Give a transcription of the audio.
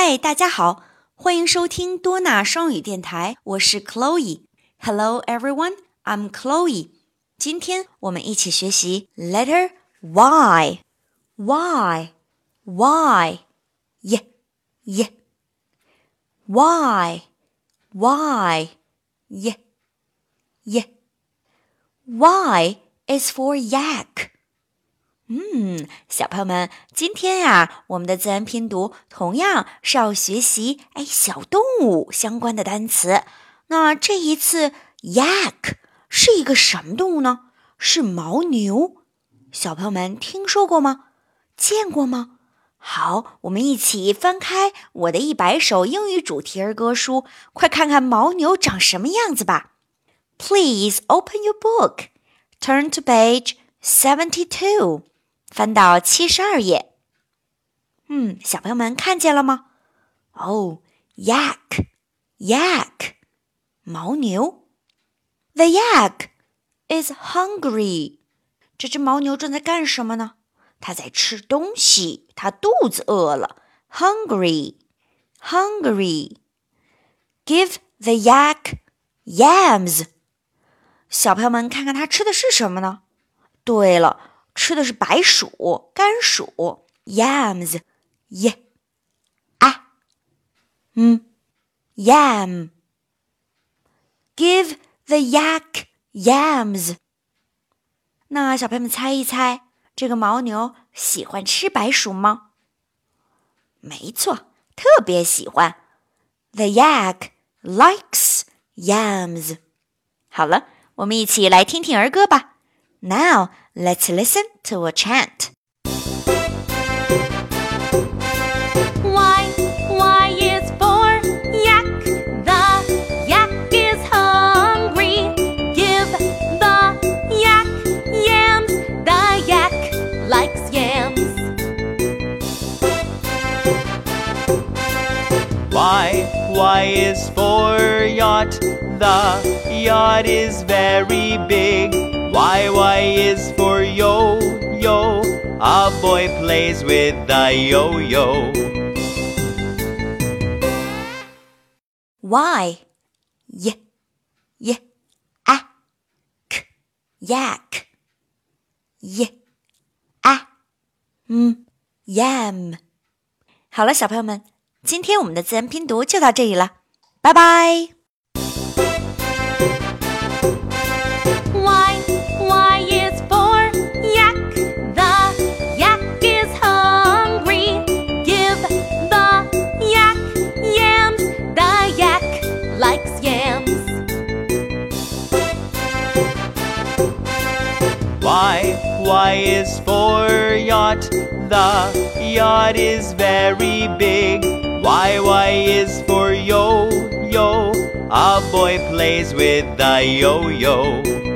嗨，大家好，欢迎收听多纳双语电台，我是 Chloe。Hello everyone, I'm Chloe。今天我们一起学习 letter Y。Y Y y y Y Y y y Y is for yak。 嗯，小朋友们，今天呀，我们的自然拼读同样是要学习哎小动物相关的单词。那这一次，yak 是一个什么动物呢？是牦牛。小朋友们听说过吗？见过吗？好，我们一起翻开我的一百首英语主题儿歌书，快看看牦牛长什么样子吧。Please open your book, turn to page seventy-two. 翻到七十二页。嗯，小朋友们看见了吗？哦，yak，yak，牦牛。The yak is hungry。这只牦牛正在干什么呢？它在吃东西，它肚子饿了。Hungry，hungry。Give the yak yams。小朋友们看看它吃的是什么呢？对了。吃的是白薯、甘薯，yams，耶，啊，嗯，yam。Give the yak yams。那小朋友们猜一猜，这个牦牛喜欢吃白薯吗？没错，特别喜欢。The yak likes yams。好了，我们一起来听听儿歌吧。Now let's listen to a chant. Y, Y is for yak. The yak is hungry. Give the yak yams. The yak likes yams. Y, Y is for yacht. The yacht is very big. Y, Y is for yo, yo. A boy plays with the yo, yo. Y, y, y, a, k, yak, y, a, m, yam。好了，小朋友们，今天我们的自然拼读就到这里了，拜拜。Y is for yacht. The yacht is very big. Y, Y is for yo, yo. A boy plays with the yo, yo.